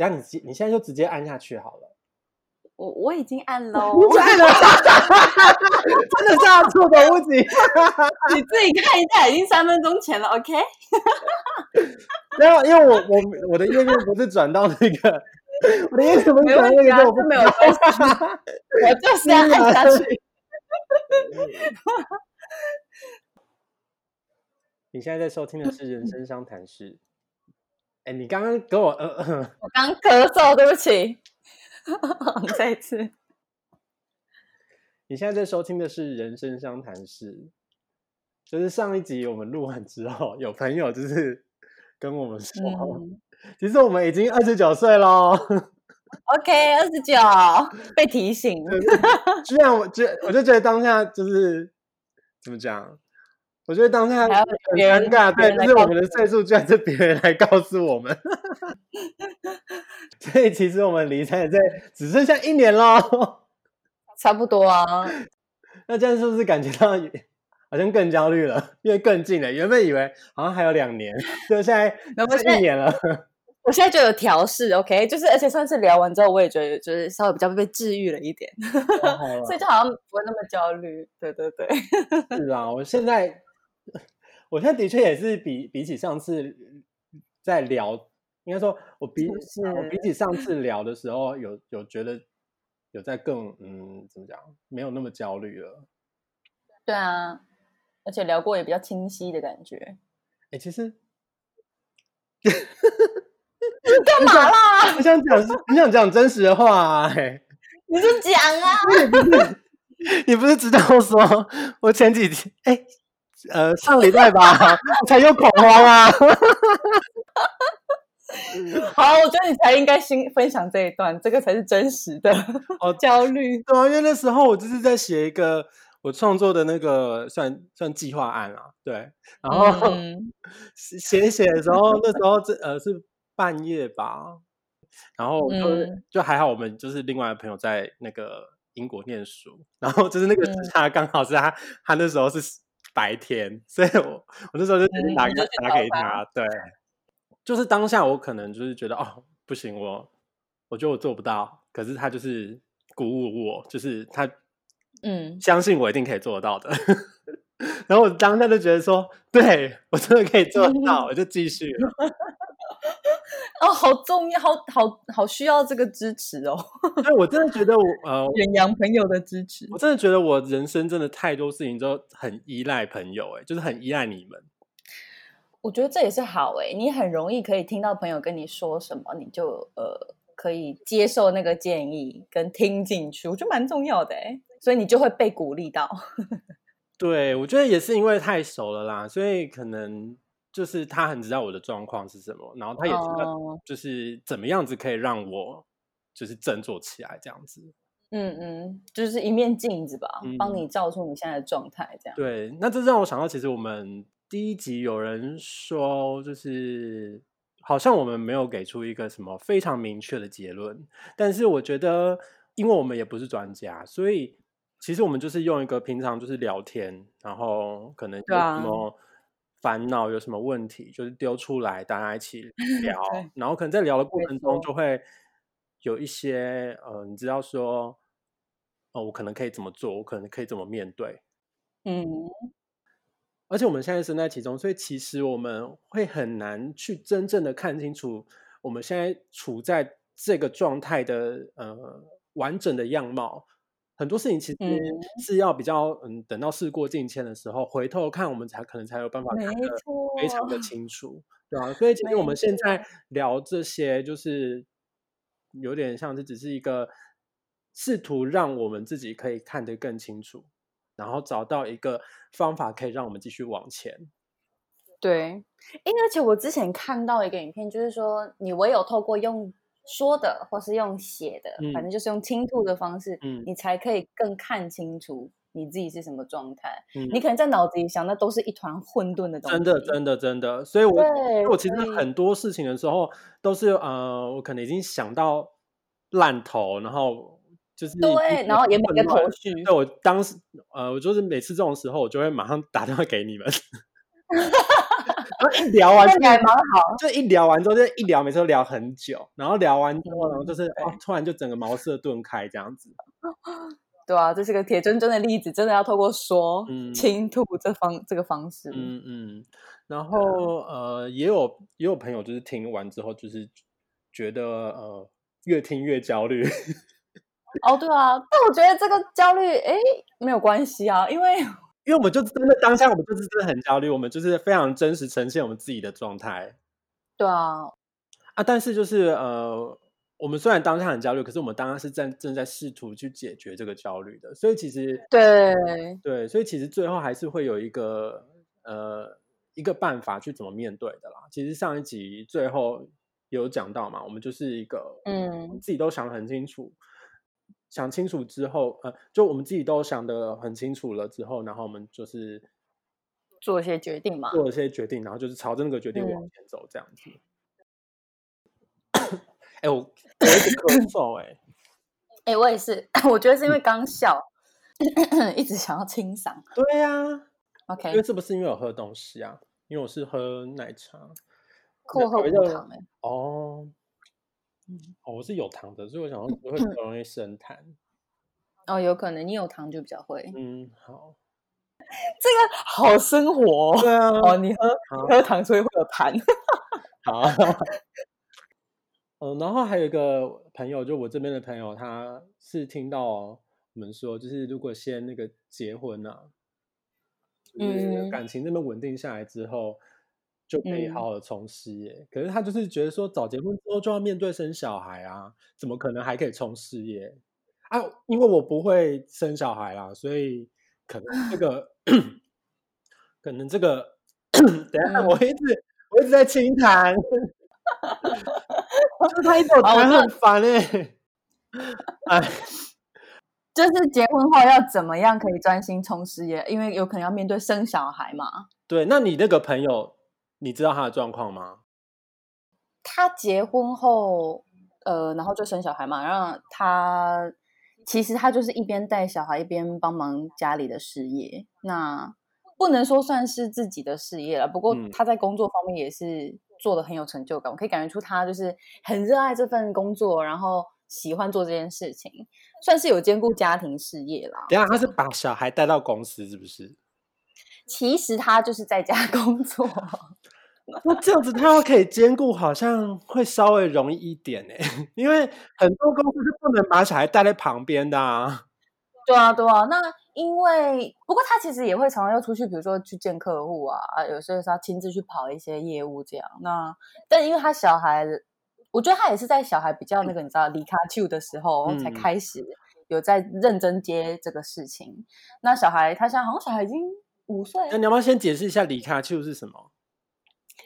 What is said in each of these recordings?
等下你直你现在就直接按下去好了。我我已经按喽，按了，真的下错的屋子。你自己看一下，已经三分钟前了，OK？没有，因为我我我的页面不是转到那个，我的页面不是转到那个，我没有关系，我就是要按下去。你现在在收听的是《人生商谈室》。哎，你刚刚给我呃，我刚咳嗽，对不起。再一次，你现在在收听的是《人生相谈室》，就是上一集我们录完之后，有朋友就是跟我们说，其实我们已经二十九岁喽。OK，二十九被提醒，居然我就我就觉得当下就是怎么讲？我觉得当下很尴尬，对，就是我们的岁数居然是别人来告诉我们，所以其实我们离三十岁只剩下一年喽，差不多啊。那这样是不是感觉到好像更焦虑了？因为更近了，原本以为好像还有两年，就现在 是一年了。我现在就有调试，OK，就是而且上次聊完之后，我也觉得就是稍微比较被治愈了一点，所以就好像不会那么焦虑。对对对，是啊，我现在。我现在的确也是比比起上次在聊，应该说我比我比起上次 聊的时候，有有觉得有在更嗯怎么讲，没有那么焦虑了。对啊，而且聊过也比较清晰的感觉。哎，其实 你干嘛啦？我想讲，你想讲真实的话，哎，你就讲啊！你不是知道说我前几天哎。呃，上礼拜吧，才有恐慌啊！好，我觉得你才应该先分享这一段，这个才是真实的哦。焦虑，对啊，因为那时候我就是在写一个我创作的那个算算计划案啊，对，然后 写写的时候，那时候这呃是半夜吧，然后就就还好，我们就是另外的朋友在那个英国念书，然后就是那个时差刚好是他他那时候是。白天，所以我我那时候就直接打打给他，对，就是当下我可能就是觉得哦不行，我我觉得我做不到，可是他就是鼓舞我，就是他嗯。相信我一定可以做得到的，然后我当下就觉得说，对我真的可以做得到，我就继续。哦，好重要，好好好需要这个支持哦。对，我真的觉得我呃，远洋朋友的支持，我真的觉得我人生真的太多事情都很依赖朋友，哎，就是很依赖你们。我觉得这也是好哎，你很容易可以听到朋友跟你说什么，你就呃可以接受那个建议跟听进去，我觉得蛮重要的哎，所以你就会被鼓励到。对，我觉得也是因为太熟了啦，所以可能。就是他很知道我的状况是什么，然后他也知道就是怎么样子可以让我就是振作起来这样子。嗯嗯，就是一面镜子吧，帮你照出你现在的状态这样。对，那这让我想到，其实我们第一集有人说，就是好像我们没有给出一个什么非常明确的结论，但是我觉得，因为我们也不是专家，所以其实我们就是用一个平常就是聊天，然后可能有什么。烦恼有什么问题，就是丢出来，大家一起 聊。然后可能在聊的过程中，就会有一些呃，你知道说，哦，我可能可以怎么做，我可能可以怎么面对。嗯。而且我们现在身在其中，所以其实我们会很难去真正的看清楚我们现在处在这个状态的呃完整的样貌。很多事情其实是要比较嗯，等到事过境迁的时候，回头看我们才可能才有办法看得非常的清楚，对啊，所以其实我们现在聊这些，就是有点像这只是一个试图让我们自己可以看得更清楚，然后找到一个方法可以让我们继续往前。对，因为而且我之前看到一个影片，就是说你唯有透过用。说的，或是用写的，反正就是用倾吐的方式，你才可以更看清楚你自己是什么状态。你可能在脑子里想，的都是一团混沌的东西。真的，真的，真的。所以，我我其实很多事情的时候，都是呃，我可能已经想到烂头，然后就是对，然后也没个头绪。对我当时，呃，我就是每次这种时候，我就会马上打电话给你们。然后一聊完，还蛮好。就一聊完之后，就一聊，每次都聊很久。然后聊完之后，然后就是哦，突然就整个茅塞顿开这样子。对啊，这是个铁铮铮的例子，真的要透过说倾吐这方这个方式。嗯嗯。然后呃，也有也有朋友就是听完之后，就是觉得呃，越听越焦虑。哦，对啊，但我觉得这个焦虑哎没有关系啊，因为因为我们就真的当下我们就是真的很焦虑，我们就是非常真实呈现我们自己的状态。对啊，啊，但是就是呃，我们虽然当下很焦虑，可是我们当下是正正在试图去解决这个焦虑的，所以其实对对，所以其实最后还是会有一个呃一个办法去怎么面对的啦。其实上一集最后有讲到嘛，我们就是一个嗯自己都想得很清楚。想清楚之后，呃，就我们自己都想得很清楚了之后，然后我们就是做一些决定嘛，做一些决定，然后就是朝着那个决定往前走，这样子。哎，我我一直咳嗽，哎，哎，我也是，我觉得是因为刚笑，一直想要清嗓。对呀，OK，因为是不是因为我喝东西啊？因为我是喝奶茶，过后无糖哎，哦。哦，我是有糖的，所以我想说不会比较容易生痰。哦，有可能你有糖就比较会。嗯，好。这个好生活。对啊。哦，你喝喝糖所以会有痰。好。嗯，然后还有一个朋友，就我这边的朋友，他是听到我们说，就是如果先那个结婚啊，嗯，感情那么稳定下来之后。就可以好好的冲事业，可是他就是觉得说，早结婚之后就要面对生小孩啊，怎么可能还可以冲事业啊？因为我不会生小孩啦，所以可能这个，可能这个，等下我一直我一直在清谈，就是他一直谈很烦哎，哎，就是结婚后要怎么样可以专心冲事业？因为有可能要面对生小孩嘛。对，那你那个朋友。你知道他的状况吗？他结婚后，呃，然后就生小孩嘛。然后他其实他就是一边带小孩一边帮忙家里的事业。那不能说算是自己的事业了，不过他在工作方面也是做的很有成就感。我可以感觉出他就是很热爱这份工作，然后喜欢做这件事情，算是有兼顾家庭事业啦。等下他是把小孩带到公司，是不是？其实他就是在家 工作。那这样子，他要可以兼顾，好像会稍微容易一点呢。因为很多公司是不能把小孩带在旁边的啊。对啊，对啊。那因为不过他其实也会常常要出去，比如说去见客户啊，啊，有时候是要亲自去跑一些业务这样。那但因为他小孩，我觉得他也是在小孩比较那个你知道离开 two 的时候才开始有在认真接这个事情。那小孩他现在好像小孩已经五岁。那你要不要先解释一下离开 two 是什么？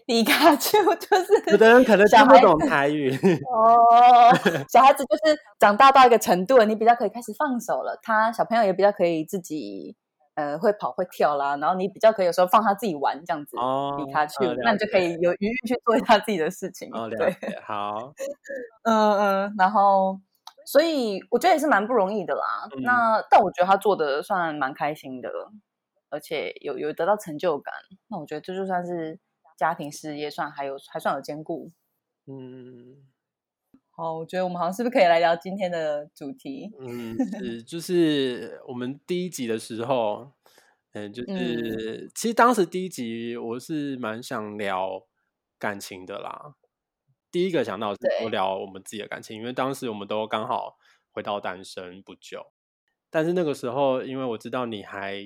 离开就就是有的人可能听不懂台语哦。小孩子就是长大到一个程度了，你比较可以开始放手了。他小朋友也比较可以自己呃会跑会跳啦，然后你比较可以有时候放他自己玩这样子。哦，离开去，那你就可以有余裕去做他自己的事情。哦，对，好，嗯嗯，然后所以我觉得也是蛮不容易的啦。那但我觉得他做的算蛮开心的，而且有有得到成就感。那我觉得这就算是。家庭事业算还有还算有兼顾，嗯，好，我觉得我们好像是不是可以来聊今天的主题？嗯，是，就是我们第一集的时候，嗯，就是其实当时第一集我是蛮想聊感情的啦，第一个想到是我聊我们自己的感情，因为当时我们都刚好回到单身不久，但是那个时候因为我知道你还。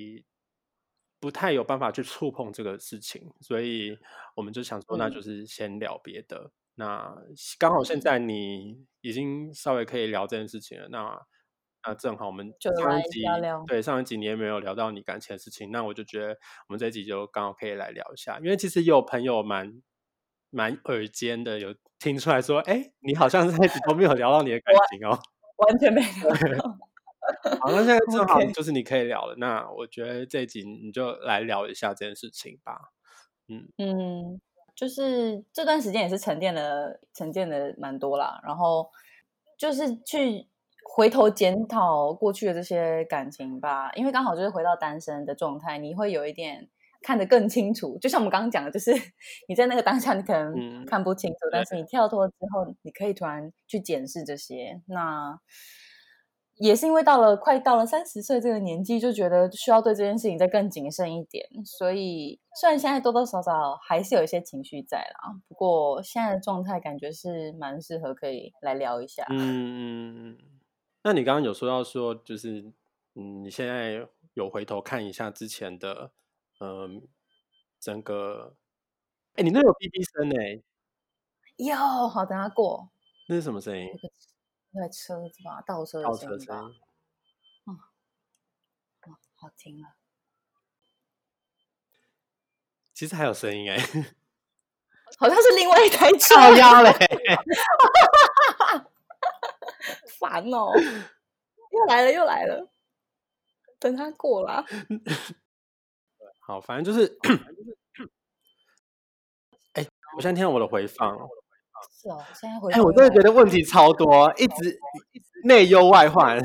不太有办法去触碰这个事情，所以我们就想说，那就是先聊别的。那刚好现在你已经稍微可以聊这件事情了，那那正好我们上一集对上一集你也没有聊到你感情的事情，那我就觉得我们这一集就刚好可以来聊一下。因为其实有朋友蛮蛮耳尖的，有听出来说，哎，你好像在一直都没有聊到你的感情哦，完全没 有。好，那现在正好就是你可以聊了。那我觉得这集你就来聊一下这件事情吧。嗯嗯，就是这段时间也是沉淀了，沉淀的蛮多啦。然后就是去回头检讨过去的这些感情吧，因为刚好就是回到单身的状态，你会有一点看得更清楚。就像我们刚刚讲的，就是 你在那个当下你可能看不清楚，但是你跳脱之后，你可以突然去检视这些。那也是因为到了快到了三十岁这个年纪，就觉得需要对这件事情再更谨慎一点。所以虽然现在多多少少还是有一些情绪在啦，不过现在的状态感觉是蛮适合可以来聊一下。嗯，那你刚刚有说到说，就是嗯，你现在有回头看一下之前的，嗯，整个，哎，你那有 B B 声哎，有，好，等下过，那是什么声音？那车子吧，倒车的声音吧。嗯，哇，好听啊！其实还有声音哎，好像是另外一台 车。好压嘞！烦哦，又来了又来了，等他过了。好，反正就是，哎，我现在听到我的回放。是哦，现在回哎，我真的觉得问题超多，一直内忧外患，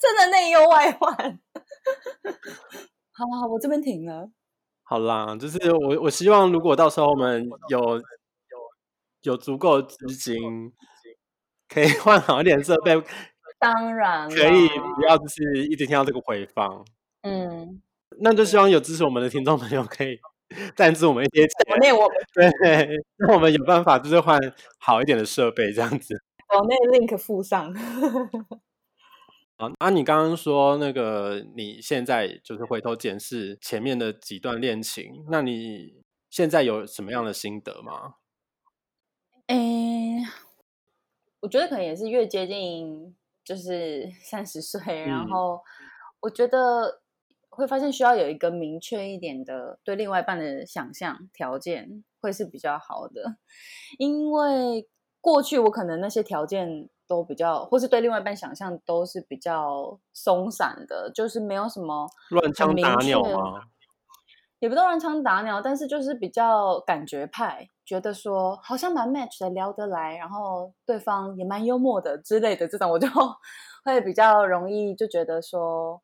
真的内忧外患。好好，我这边停了。好啦，就是我我希望，如果到时候我们有有有足够资金，可以换好一点设备，当然可以不要就是一直听到这个回放。嗯，那就希望有支持我们的听众朋友可以。赞助我们一些钱，内我们对，那我们有办法就是换好一点的设备这样子。哦，那 link 附上。啊，啊，你刚刚说那个你现在就是回头检视前面的几段恋情，那你现在有什么样的心得吗？诶，我觉得可能也是越接近就是三十岁，然后我觉得。会发现需要有一个明确一点的对另外一半的想象条件会是比较好的，因为过去我可能那些条件都比较，或是对另外一半想象都是比较松散的，就是没有什么乱枪打鸟吗？也不都乱枪打鸟，但是就是比较感觉派，觉得说好像蛮 match 的，聊得来，然后对方也蛮幽默的之类的这种，我就 会比较容易就觉得说。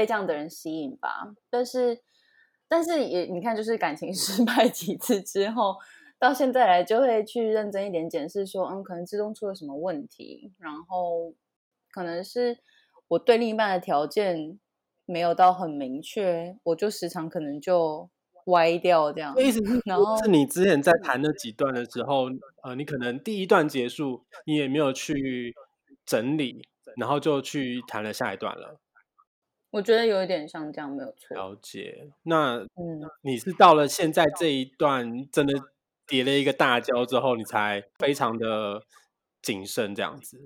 被这样的人吸引吧，但是，但是也你看，就是感情 失败几次之后，到现在来就会去认真一点检视，说，嗯，可能之中出了什么问题，然后可能是我对另一半的条件没有到很明确，我就时常可能就歪掉这样。意思是，然后是你之前在谈那几段的时候，呃，你可能第一段结束，你也没有去整理，然后就去谈了下一段了。我觉得有一点像这样，没有错。了解。那嗯，你是到了现在这一段真的叠了一个大跤之后，你才非常的谨慎这样子。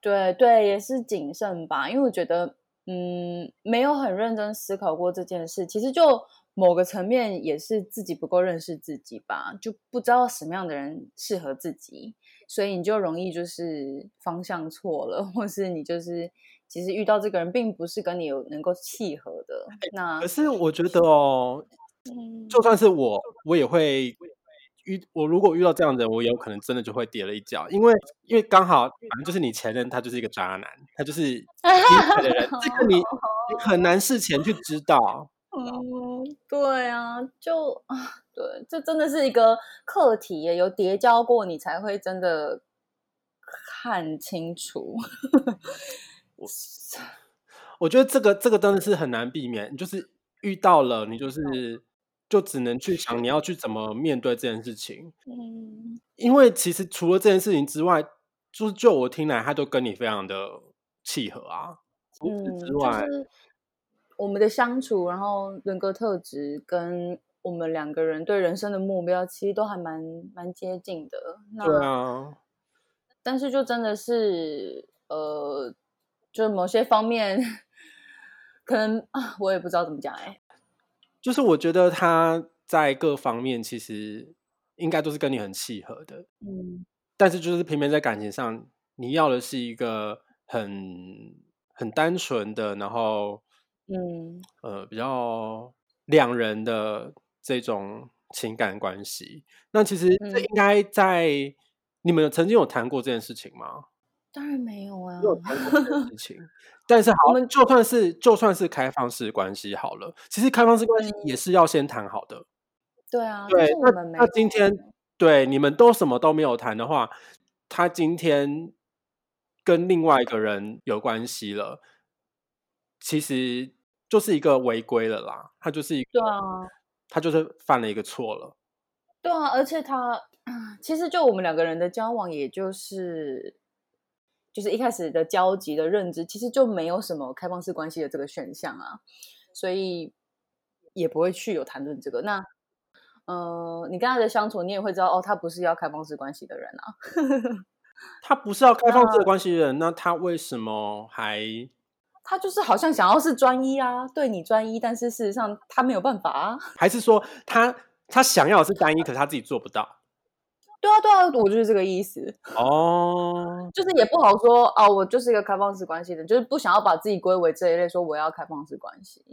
对对，也是谨慎吧，因为我觉得嗯，没有很认真思考过这件事。其实就某个层面也是自己不够认识自己吧，就不知道什么样的人适合自己，所以你就容易就是方向错了，或是你就是。其实遇到这个人并不是跟你有能够契合的。那可是我觉得哦，就算是我，我也会遇我如果遇到这样的人，我有可能真的就会跌了一跤，因为因为刚好反正就是你前任他就是一个渣男，他就是劈腿的人，这个你你很难事前去知道。嗯，对啊，就啊，对，这真的是一个课题，有叠交过你才会真的看清楚。我我觉得这个这个真的是很难避免，就是遇到了你就是就只能去想你要去怎么面对这件事情。嗯，因为其实除了这件事情之外，就是就我听来，他都跟你非常的契合啊。嗯，之外，我们的相处，然后人格特质跟我们两个人对人生的目标，其实都还蛮蛮接近的。对啊，但是就真的是呃。就是某些方面，可能啊，我也不知道怎么讲哎。就是我觉得他在各方面其实应该都是跟你很契合的，嗯。但是就是偏偏在感情上，你要的是一个很很单纯的，然后嗯呃比较两人的这种情感关系。那其实这应该在你们曾经有谈过这件事情吗？当然没有啊，没有谈过这件事情。但是 好，我们就算是就算是开放式关系好了，其实开放式关系也是要先谈好的。对啊，对，那那今天对你们都什么都没有谈的话，他今天跟另外一个人有关系了，其实就是一个违规了啦。他就是一个，对啊，他就是犯了一个错了。对啊，而且他 其实就我们两个人的交往，也就是。就是一开始的交集的认知，其实就没有什么开放式关系的这个选项啊，所以也不会去有谈论这个。那，呃，你跟他的相处，你也会知道，哦，他不是要开放式关系的人啊。他不是要开放式关系的人，那他为什么还？他就是好像想要是专一啊，对你专一，但是事实上他没有办法啊。还是说他他想要是单一，可是他自己做不到？对啊，对啊，我就是这个意思哦，就是也不好说哦，我就是一个开放式关系的，就是不想要把自己归为这一类，说我要开放式关系，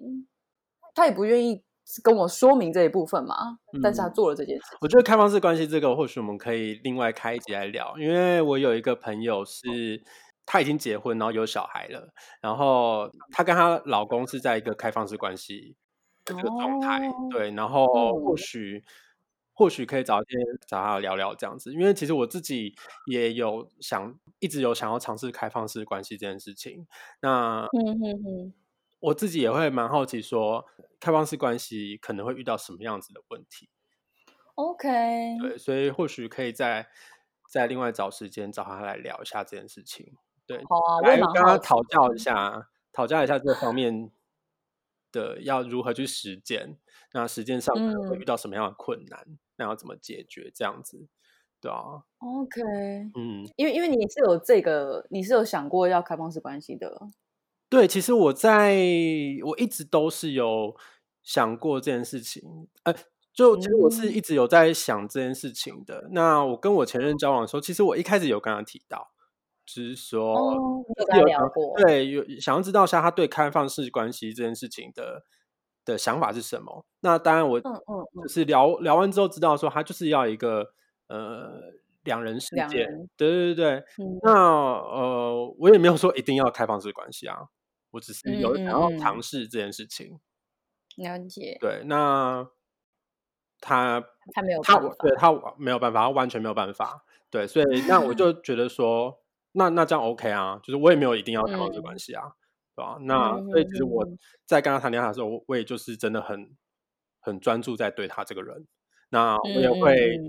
他也不愿意跟我说明这一部分嘛，但是他做了这件事。我觉得开放式关系这个，或许我们可以另外开一集来聊，因为我有一个朋友是，她已经结婚，然后有小孩了，然后她跟她老公是在一个开放式关系这个状态，对，然后或许。或许可以找一些找他聊聊这样子，因为其实我自己也有想一直有想要尝试开放式关系这件事情。那嗯嗯嗯，我自己也会蛮好奇，说开放式关系可能会遇到什么样子的问题。OK，对，所以或许可以再再另外找时间找他来聊一下这件事情。对，好啊，来跟他讨教一下，讨教一下这方面的要如何去实践。那实践上可能会遇到什么样的困难？那要怎么解决？这样子，对啊。OK，嗯，因为因为你是有这个，你是有想过要开放式关系的。对，其实我在我一直都是有想过这件事情。呃，就其实我是一直有在想这件事情的。那我跟我前任交往的时候，其实我一开始有跟他提到，就是说有聊过，对，有想要知道一下他对开放式关系这件事情的。的想法是什么？那当然，我嗯嗯，就是聊聊完之后知道说，他就是要一个呃两人世界，对对对对。那呃，我也没有说一定要开放式关系啊，我只是有想要尝试这件事情。了解。对，那他他没有他对他没有办法，他完全没有办法。对，所以那我就 觉得说，那那这样 OK 啊，就是我也没有一定要开放式关系啊。对吧？那所以其实我在跟他谈恋爱的时候，我我也就是真的很很专注在对他这个人。那我也会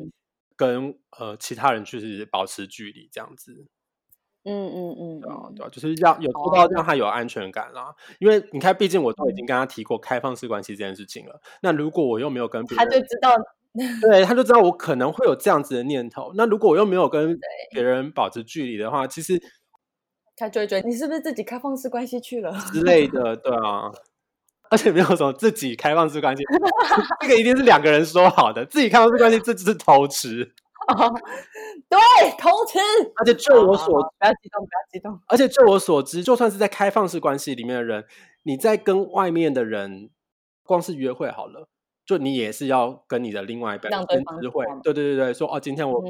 跟呃其他人就是保持距离这样子。嗯嗯嗯，对啊对啊，就是要有做到让他有安全感啦。因为你看，毕竟我都已经跟他提过开放式关系这件事情了。那如果我又没有跟他就知道，对，他就知道我可能会有这样子的念头。那如果我又没有跟 别人保持距离的话，其实。他追追，你是不是自己开放式关系去了之类的？对啊，而且没有什么自己开放式关系，这个一定是两个人说好的。自己开放式关系，这只是偷吃。对，偷吃。而且就我所，不要激动，不要激动。而且就我所知，就算是在开放式关系里面的人，你在跟外面的人光是约会好了。就你也是要跟你的另外一半先知会，对对对对，说哦，今天我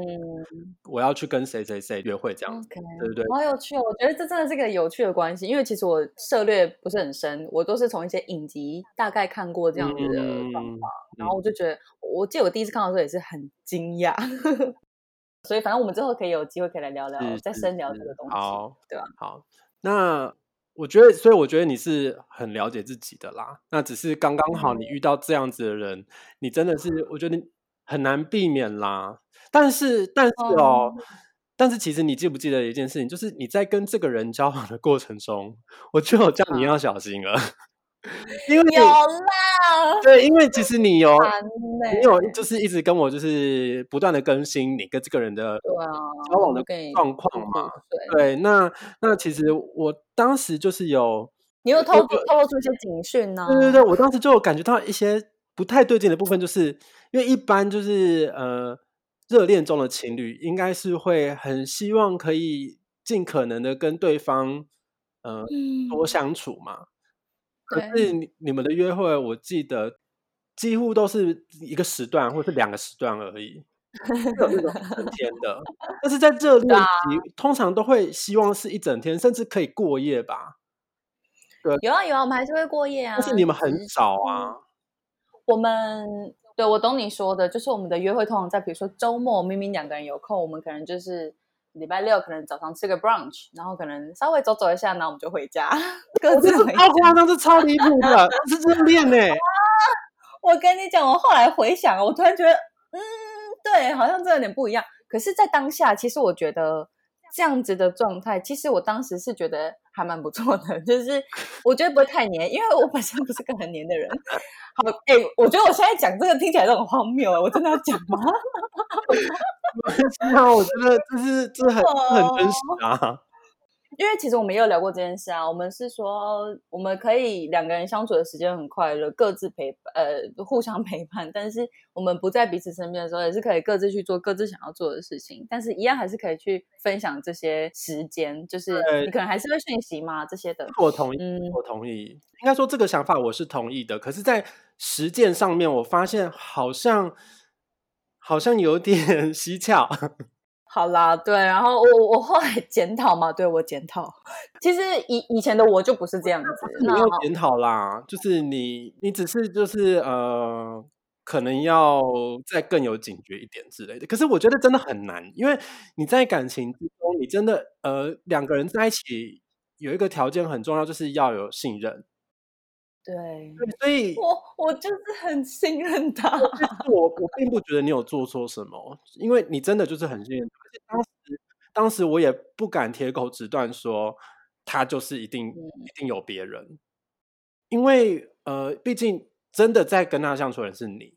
我要去跟谁谁谁约会这样子，对对对，好有趣哦！我觉得这真的是个有趣的关系，因为其实我涉略不是很深，我都是从一些影集大概看过这样子的方法，然后我就觉得，我记得我第一次看到的时候也是很惊讶，所以反正我们之后可以有机会可以来聊聊，再深聊这个东西，好，对吧？好，那。我觉得，所以我觉得你是很了解自己的啦。那只是刚刚好，你遇到这样子的人，你真的是，我觉得你很难避免啦。但是，但是哦，但是其实你记不记得一件事情，就是你在跟这个人交往的过程中，我就有叫你要小心了。因为有啦，对，因为其实你有，你有就是一直跟我就是不断的更新你跟这个人的交往的状况嘛，对，那那其实我当时就是有，你又透透露出一些警讯呢，对对对，我当时就有感觉到一些不太对劲的部分，就是因为一般就是呃热恋中的情侣应该是会很希望可以尽可能的跟对方呃多相处嘛。可是你你们的约会，我记得几乎都是一个时段或是两个时段而已。有那种一整天的，但是在热恋期通常都会希望是一整天，甚至可以过夜吧。对，有啊有啊，我们还是会过夜啊。但是你们很少啊。我们对我懂你说的，就是我们的约会通常在比如说周末，明明两个人有空，我们可能就是礼拜六可能早上吃个 brunch，然后可能稍微走走一下，然后我们就回家，各自回家。超夸张，是超离谱的，是热恋呢。我跟你讲，我后来回想，我突然觉得，嗯，对，好像这有点不一样。可是，在当下，其实我觉得这样子的状态，其实我当时是觉得还蛮不错的，就是我觉得不会太黏，因为我本身不是个很黏的人。好，哎，我觉得我现在讲这个听起来都很荒谬，我真的要讲吗？没有，我觉得这是这很很真实啊。因为其实我们也有聊过这件事啊，我们是说我们可以两个人相处的时间很快乐，各自陪呃互相陪伴，但是我们不在彼此身边的时候，也是可以各自去做各自想要做的事情，但是一样还是可以去分享这些时间，就是你可能还是会讯息嘛这些的。我同意，我同意，应该说这个想法我是同意的，可是，在实践上面，我发现好像好像有点 蹊跷。好啦，对，然后我我后来 检讨嘛，对我检讨，其实以以前的我就不是这样子，你没有检讨啦，就是你你只是就是呃，可能要再更有警觉一点之类的。可是我觉得真的很难，因为你在感情之中，你真的呃两个人在一起有一个条件很重要，就是要有信任。对，所以我我就是很信任他。我我并不觉得你有做错什么，因为你真的就是很信任他。而且当时当时我也不敢铁口直断说他就是一定一定有别人，因为呃，毕竟真的在跟他相处的人是你，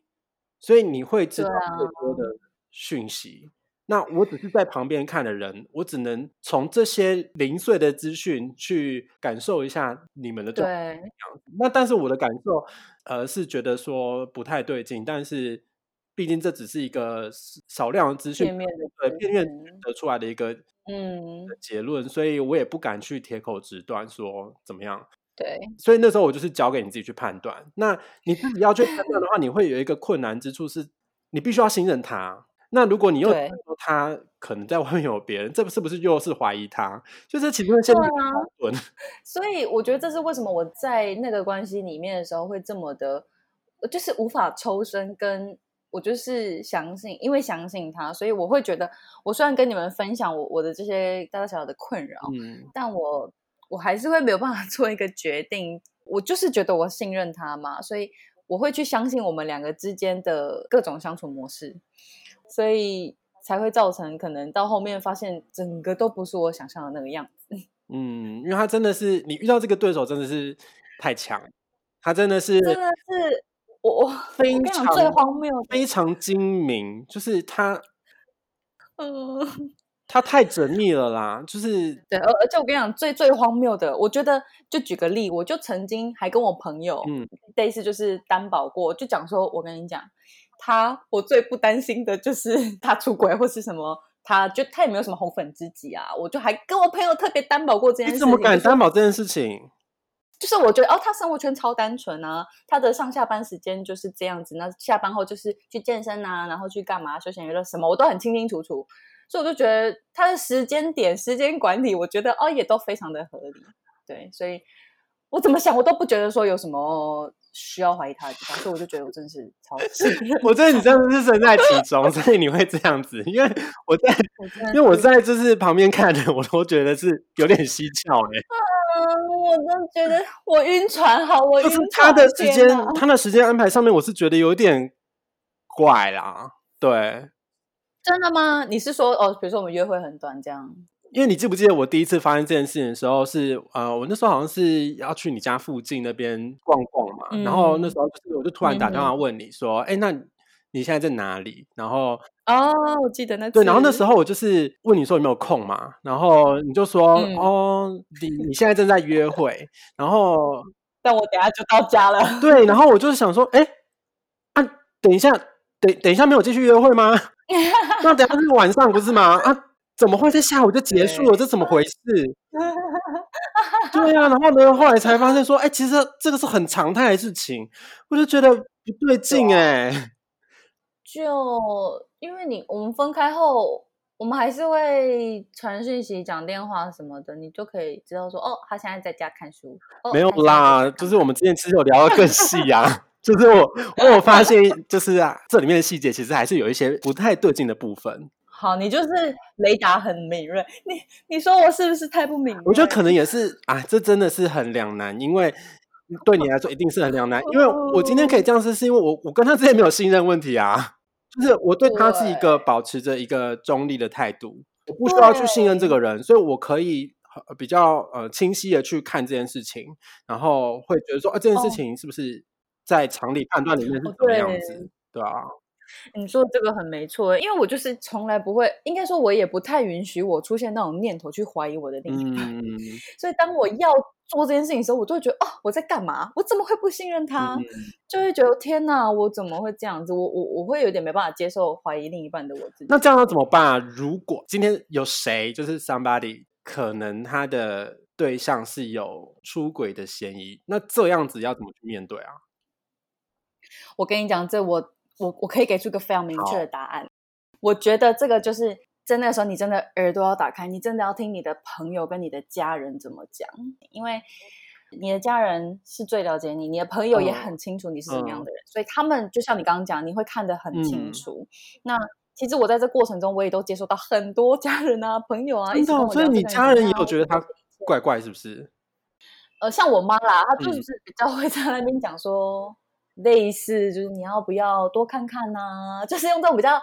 所以你会知道更多的讯息。那我只是在旁边看的人，我只能从这些零碎的资讯去感受一下你们的状态。那但是我的感受，呃，是觉得说不太对劲。但是毕竟这只是一个少量的资讯，对片面得出来的一个嗯结论，所以我也不敢去铁口直断说怎么样。对，所以那时候我就是交给你自己去判断。那你自己要去判断的话，你会有一个困难之处，是你必须要信任他。那如果你又说他可能在外面有别人，这是不是又是怀疑他？就是其实会陷入矛盾。所以我觉得这是为什么我在那个关系里面的时候会这么的，就是无法抽身。跟我就是相信，因为相信他，所以我会觉得，我虽然跟你们分享我我的这些大大小小的困扰，嗯，但我我还是会没有办法 做一个决定。我就是觉得我信任他嘛，所以我会去相信我们两个之间的各种相处模式。所以才会造成可能到后面发现整个都不是我想象的那个样子。嗯，因为他真的是你遇到这个对手真的是太强，他真的是真的是我我 非常最荒谬，非常精明，就是他，嗯，他太缜密了啦，就是对，而而且我跟你讲最最荒谬的，我觉得就举个例，我就曾经还跟我朋友嗯类似就是担保过，就讲说我跟你讲。他，我最不担心的就是 他出轨或是什么，他就他也没有什么红粉知己啊，我就还跟我朋友特别担保过这件事。你怎么敢担保这件事情？就是我觉得哦，他生活圈超单纯啊，他的上下班时间就是这样子，那下班后就是去健身啊，然后去干嘛休闲娱乐什么，我都很清清楚楚，所以我就觉得他的时间点、时间管理，我觉得哦也都非常的合理。对，所以我怎么想，我都不觉得说有什么。需要怀疑他的地方，所以我就觉得我真的是超级。我觉得你真的是身在其中，所以你会这样子。因为我在，因为我在就是旁边看的，我都觉得是有点蹊跷哎。嗯，我都觉得我晕船，好，我就是他的时间，他的时间安排上面，我是觉得有点怪啦。对，真的吗？你是说哦，比如说我们约会很短这样？因为你记不记得我第一次发生这件事情的时候是呃，我那时候好像是要去你家附近那边逛逛嘛，然后那时候就是我就突然打电话问你说，哎，那你现在在哪里？然后哦，我记得那对，然后那时候我就是问你说有没有空嘛，然后你就说哦，你你现在正在约会，然后 但我等下就到家了。对，然后我就是想说，哎，啊，等一下，等等一下没有继续约会吗？那等下是晚上不是吗？啊。怎么会在下午就结束了？这怎么回事？对呀，然后呢，后来才发现说，哎，其实这个是很常态的事情，我就觉得不对劲哎。就因为你我们分开后，我们还是会传讯息、讲电话什么的，你就可以知道说，哦，他现在在家看书。没有啦，就是我们之前其实有聊到更细啊。就是我，我有发现，就是啊，这里面的细节其实还是有一些不太对劲的部分。好，你就是雷达很敏锐，你你说我是不是太不敏锐？我觉得可能也 是啊，这真的是很两难，因为对你来说一定是很两难。因为我今天可以这样子，是因为我我跟他之间没有信任问题啊，就是我对他是一个保持着一个中立的态度，我不需要去信任这个人，所以我可以比较呃清晰的去看这件事情，然后会觉得说，啊，这件事情是不是？在常理判断里面是怎么样子，对啊，你说这个很没错，因为我就是从来不会，应该说我也不太允许我出现那种念头去怀疑我的另一半，所以当我要做这件事情的时候，我就会觉得哦，我在干嘛？我怎么会不信任他？就会觉得天哪，我怎么会这样子？我我我会有点没办法接受怀疑另一半的我自己。那这样要怎么办啊？如果今天有谁就是 somebody，可能他的对象是有出轨的嫌疑，那这样子要怎么去面对啊？我跟你讲，这我我我可以给出一个非常明确的答案。我觉得这个就是在那个时候，你真的耳朵要打开，你真的要听你的朋友跟你的家人怎么讲，因为你的家人是最了解你，你的朋友也很清楚你是什么样的人，所以他们就像你刚刚讲，你会看得很清楚。那其实我在这过程中，我也都接受到很多家人啊、朋友啊，真的，所以你家人也有觉得他怪怪，是不是？呃，像我妈啦，她就是比较会在那边讲说。类似就是你要不要多看看呐？就是用这种比较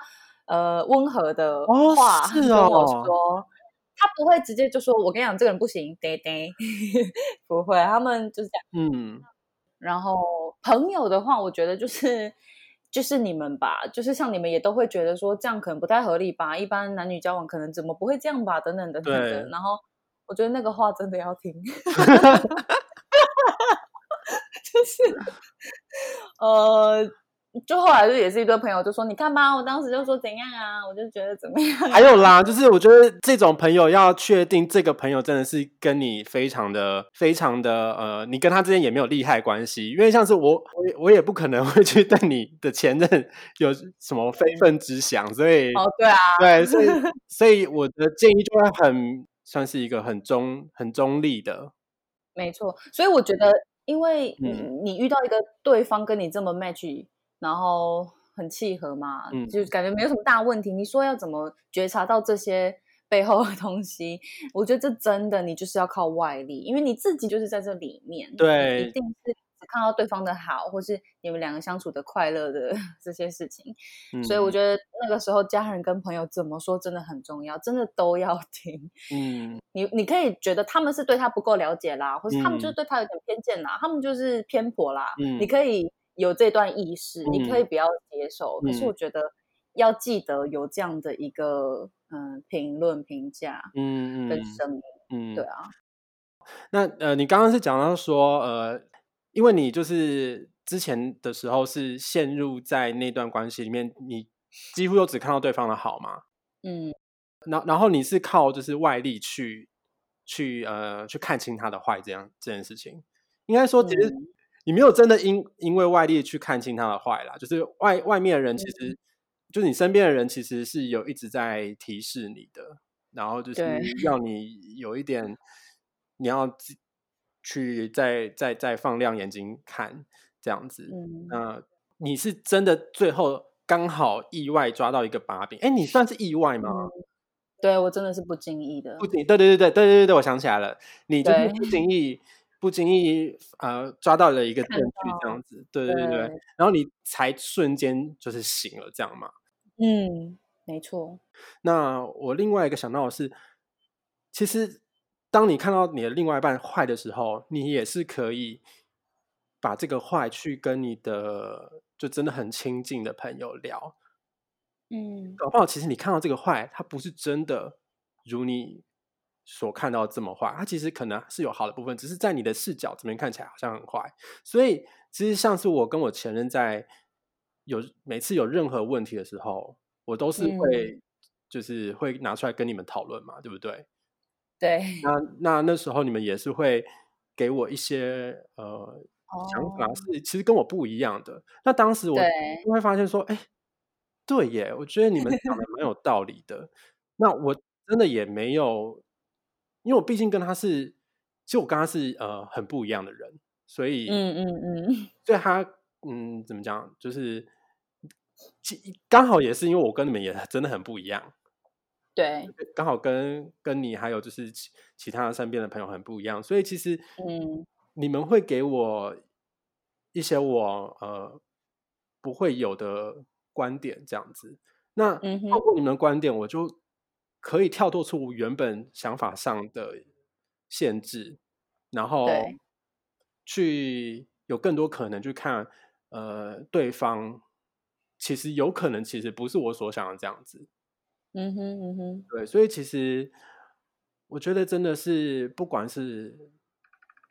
呃温和的话跟我说，他不会直接就说我跟你讲这个人不行，对对，不会，他们就是这样。嗯，然后朋友的话，我觉得就是就是你们吧，就是像你们也都会觉得说这样可能不太合理吧，一般男女交往可能怎么不会这样吧，等等等等的。然后我觉得那个话真的要听。就是，呃，就后来就也是一堆朋友就说，你看吧，我当时就说怎样啊，我就觉得怎么样。还有啦，就是我觉得这种朋友要确定这个朋友真的是跟你非常的、非常的呃，你跟他之间也没有利害关系，因为像是我，我我也不可能会去对你的前任有什么非分之想，所以哦，对啊，对，所以 所以我的建议就会很算是一个很中、很中立的，没错，所以我觉得。因为你你遇到一个对方跟你这么 match，然后很契合嘛，就感觉没有什么大问题。你说要怎么觉察到这些背后的东西？我觉得这真的你就是要靠外力，因为你自己就是在这里面，对，一定是。看到对方的好，或是你们两个相处的快乐的 这些事情，所以我觉得那个时候家人跟朋友怎么说真的很重要，真的都要听。嗯，你你可以觉得他们是对他不够了解啦，或是他们就是对他有点偏见啦，他们就是偏颇啦。嗯，你可以有这段意识，你可以不要接受。可是我觉得要记得有这样的一个嗯评论评价，嗯跟声音，嗯，对啊。那呃，你刚刚是讲到说呃。因为你就是之前的时候是陷入在那段关系里面，你几乎都只看到对方的好嘛，嗯，然然后你是靠就是外力去去呃去看清他的坏，这样这件事情，应该说其实你没有真的因因为外力去看清他的坏啦，就是外外面的人其实就是你身边的人其实是有一直在提示你的，然后就是要你有一点你要。去再再再放亮眼睛看这样子，那你是真的最后刚好意外抓到一个把柄？哎，你算是意外吗？对我真的是不经意的，不经对对对对对对对，我想起来了，你就是不经意不经意呃抓到了一个证据这样子，对对对对，然后你才瞬间就是醒了这样嘛？嗯，没错。那我另外一个想到的是，其实。当你看到你的另外一半坏的时候，你也是可以把这个坏去跟你的就真的很亲近的朋友聊，嗯，搞不好其实你看到这个坏，它不是真的如你所看到这么坏，它其实可能是有好的部分，只是在你的视角这边看起来好像很坏。所以其实像是我跟我前任在有每次有任何问题的时候，我都是会就是会拿出来跟你们讨论嘛，对不对？对，那那那时候你们也是会给我一些呃想法，是其实跟我不一样的。那当时我就会发现说，哎，对耶，我觉得你们讲的蛮有道理的。那我真的也没有，因为我毕竟跟他是，其实我跟他是呃很不一样的人，所以嗯嗯嗯，对他嗯怎么讲，就是刚好也是因为我跟你们也真的很不一样。对，刚好跟跟你还有就是其其他身边的朋友很不一样，所以其实嗯，你们会给我一些我呃不会有的观点，这样子。那透过你们的观点，我就可以跳脱出原本想法上的限制，然后去有更多可能去看呃对方，其实有可能其实不是我所想的这样子。嗯哼嗯哼，对，所以其实我觉得真的是，不管是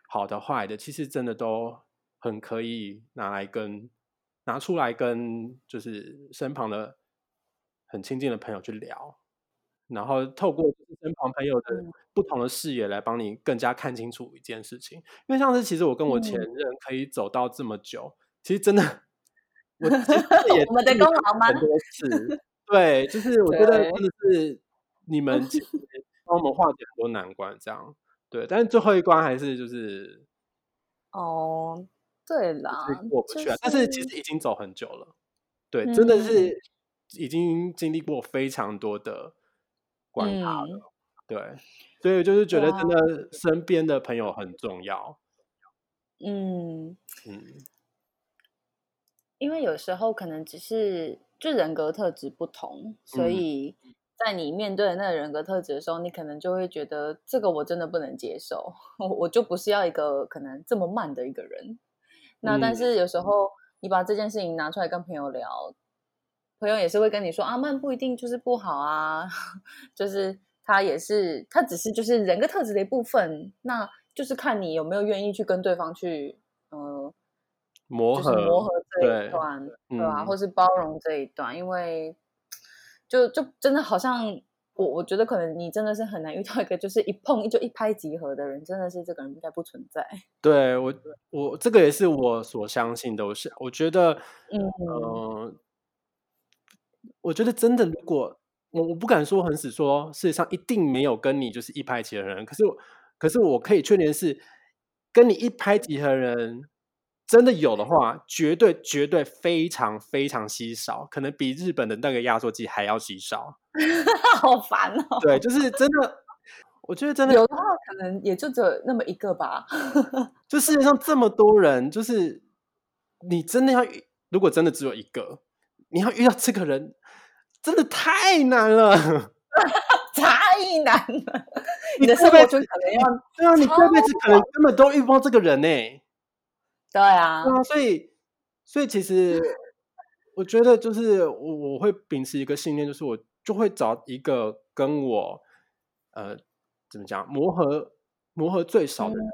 好的坏的，其实真的都很可以拿来跟拿出来跟就是身旁的很亲近的朋友去聊，然后透过身旁朋友的不同的视野来帮你更加看清楚一件事情。因为像是其实我跟我前任可以走到这么久，其实真的 我我们的功劳吗？很多次。对，就是我觉得真的是你 们帮我们化解很多难关，这样对。但是最后一关还是就是哦，对啦，过不去啊。但是其实已经走很久了，对，真的是已经经历过非常多的关卡了，对。所以就是觉得真的身边的朋友很重要，嗯嗯，因为有时候可能只是。就人格特质不同，所以在你面对那个人格特质的时候，你可能就会觉得这个我真的不能接受，我就不是要一个可能这么慢的一个人。那但是有时候你把这件事情拿出来跟朋友聊，朋友也是会跟你说啊，慢不一定就是不好啊，就是他也是他只是就是人格特质的一部分，那就是看你有没有愿意去跟对方去嗯。磨合磨合这一段，对吧？或是包容这一段，因为就就真的好像我我觉得可能你真的是很难遇到一个就是一碰就一拍即合的人，真的是这个人应该不存在。对我我这个也是我所相信的，我是我觉得嗯，我觉得真的如果我我不敢说很死说，事实上一定没有跟你就是一拍即合的人，可是可是我可以确定是跟你一拍即合的人。真的有的话，绝对绝对非常非常稀少，可能比日本的那个压缩机还要稀少。好烦哦！对，就是真的，我觉得真的有的话，可能也就只有那么一个吧。就世界上这么多人，就是你真的要，如果真的只有一个，你要遇到这个人，真的太难了，太难了。你的生活中可能要，对啊，你这辈子可能根本都遇不到这个人呢。对啊，对啊，所以，所以其实我觉得，就是我我会秉持一个信念，就是我就会找一个跟我呃怎么讲磨合磨合最少的人，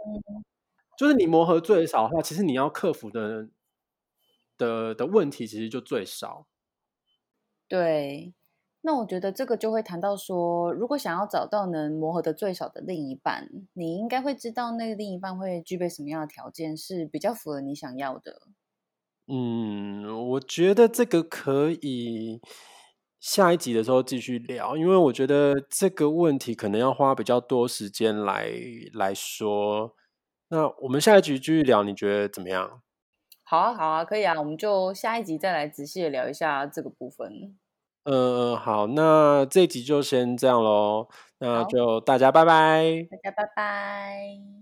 就是你磨合最少的话，其实你要克服的的的问题其实就最少。对。那我觉得这个就会谈到说，如果想要找到能磨合的最少的另一半，你应该会知道那个另一半会具备什么样的条件是比较符合你想要的。嗯，我觉得这个可以下一集的时候继续聊，因为我觉得这个问题可能要花比较多时间来来说。那我们下一集继续聊，你觉得怎么样？好啊，好啊，可以啊，我们就下一集再来仔细的聊一下这个部分。嗯，好，那这集就先这样喽，那就大家拜拜，大家拜拜。